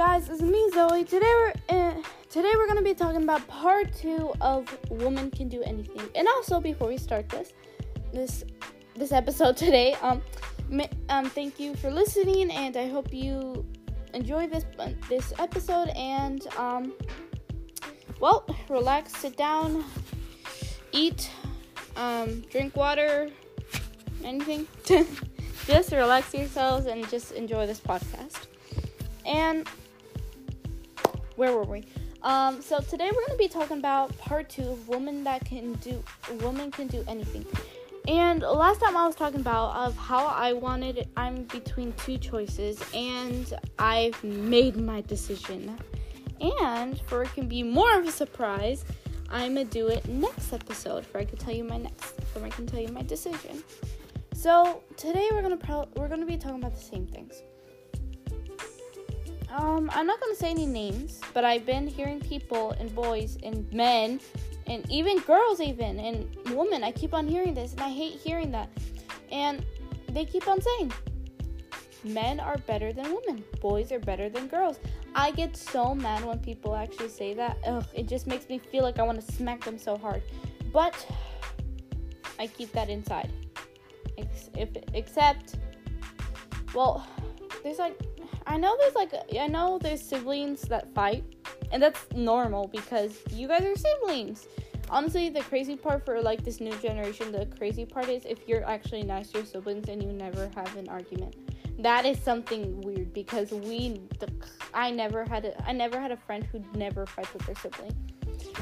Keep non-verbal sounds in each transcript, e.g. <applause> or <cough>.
guys? It's me, Zoe. Today we're uh, today we're gonna be talking about part two of "Woman Can Do Anything." And also, before we start this this this episode <laughs> today, um, um, thank you for listening, and I hope you enjoy this this episode. And um, well, relax, sit down, eat, um, drink water, anything. <laughs> just relax yourselves and just enjoy this podcast. And where were we? Um, so today we're going to be talking about part two of woman that can do woman can do anything. And last time I was talking about of how I wanted I'm between two choices and I've made my decision. And for it can be more of a surprise, I'm gonna do it next episode for I can tell you my next for I can tell you my decision. So today we're gonna pro- we're gonna be talking about the same things. Um, I'm not gonna say any names, but I've been hearing people and boys and men and even girls, even and women. I keep on hearing this, and I hate hearing that. And they keep on saying men are better than women, boys are better than girls. I get so mad when people actually say that. Ugh, it just makes me feel like I want to smack them so hard. But I keep that inside. Ex- if except, well, there's like I know there's like I know there's siblings that fight, and that's normal because you guys are siblings. Honestly, the crazy part for like this new generation, the crazy part is if you're actually nice to your siblings and you never have an argument. That is something weird because we, the, I never had a, I never had a friend who never fights with their sibling.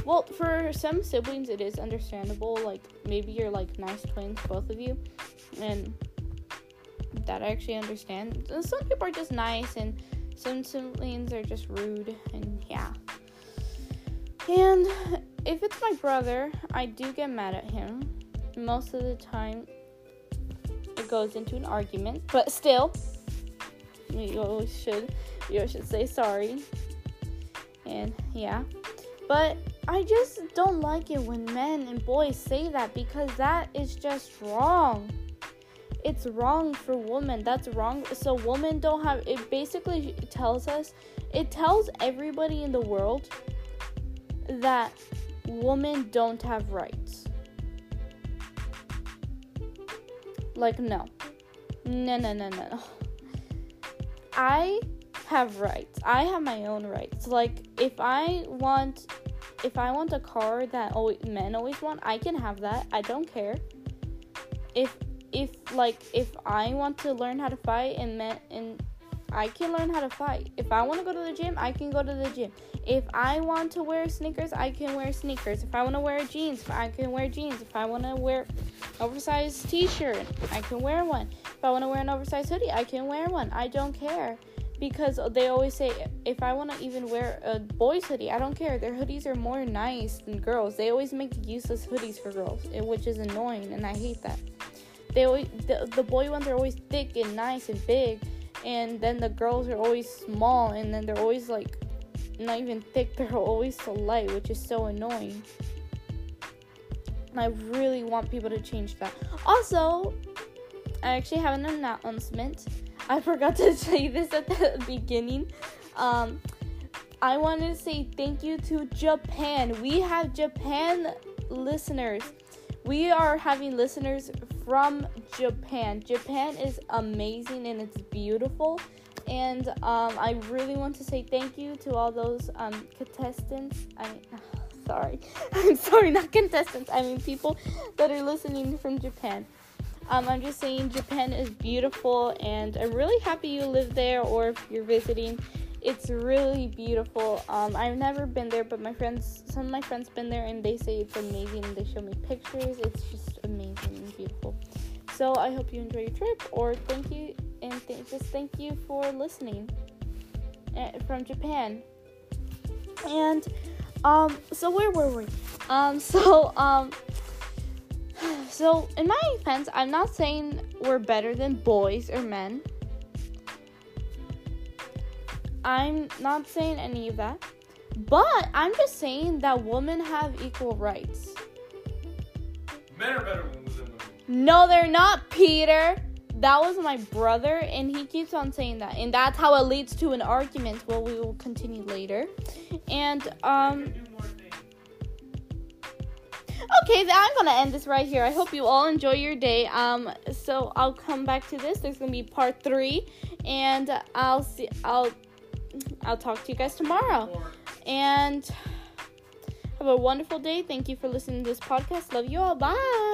Well, for some siblings, it is understandable. Like maybe you're like nice twins, both of you, and that I actually understand. Some people are just nice, and some siblings are just rude, and yeah. And if it's my brother, I do get mad at him. Most of the time, it goes into an argument, but still, you always should. You always should say sorry. And yeah, but I just don't like it when men and boys say that because that is just wrong it's wrong for women. That's wrong. So women don't have it basically tells us it tells everybody in the world that women don't have rights. Like no. No no no no. I have rights. I have my own rights. Like if I want if I want a car that always, men always want, I can have that. I don't care. If if like if I want to learn how to fight and and I can learn how to fight. If I want to go to the gym, I can go to the gym. If I want to wear sneakers, I can wear sneakers. If I want to wear jeans, I can wear jeans. If I want to wear oversized t-shirt, I can wear one. If I want to wear an oversized hoodie, I can wear one. I don't care. Because they always say if I want to even wear a boy's hoodie, I don't care. Their hoodies are more nice than girls. They always make useless hoodies for girls, eh, which is annoying and I hate that they always the, the boy ones are always thick and nice and big and then the girls are always small and then they're always like not even thick <laughs> they're always so light which is so annoying. And i really want people to change that. Also i actually have an announcement. I <laughs> forgot to say this at the beginning. Um i wanted to say thank you to japan. We have japan listeners. We are having listeners from Japan. Japan is amazing and it's beautiful. And um, I really want to say thank you to all those um, contestants. I mean, <sighs> sorry. <laughs> I'm sorry, not contestants. I mean, people that are listening from Japan. Um, I'm just saying Japan is beautiful, and I'm really happy you live there or if you're visiting. It's really beautiful. Um, I've never been there, but my friends, some of my friends, been there, and they say it's amazing. They show me pictures. It's just amazing and beautiful. So I hope you enjoy your trip, or thank you and th- just thank you for listening uh, from Japan. And um, so where were we? Um, <laughs> so um, so in my defense, I'm not saying we're better than boys or men. I'm not saying any of that. But I'm just saying that women have equal rights. Men are better than women. No, they're not, Peter. that was my brother, and he keeps on saying that, and that's how it leads to an argument. Well, we will continue later, and um. Okay, then I'm gonna end this right here. I hope you all enjoy your day. Um, so I'll come back to this. There's gonna be part three, and I'll see. I'll I'll talk to you guys tomorrow. And have a wonderful day. Thank you for listening to this podcast. Love you all. Bye.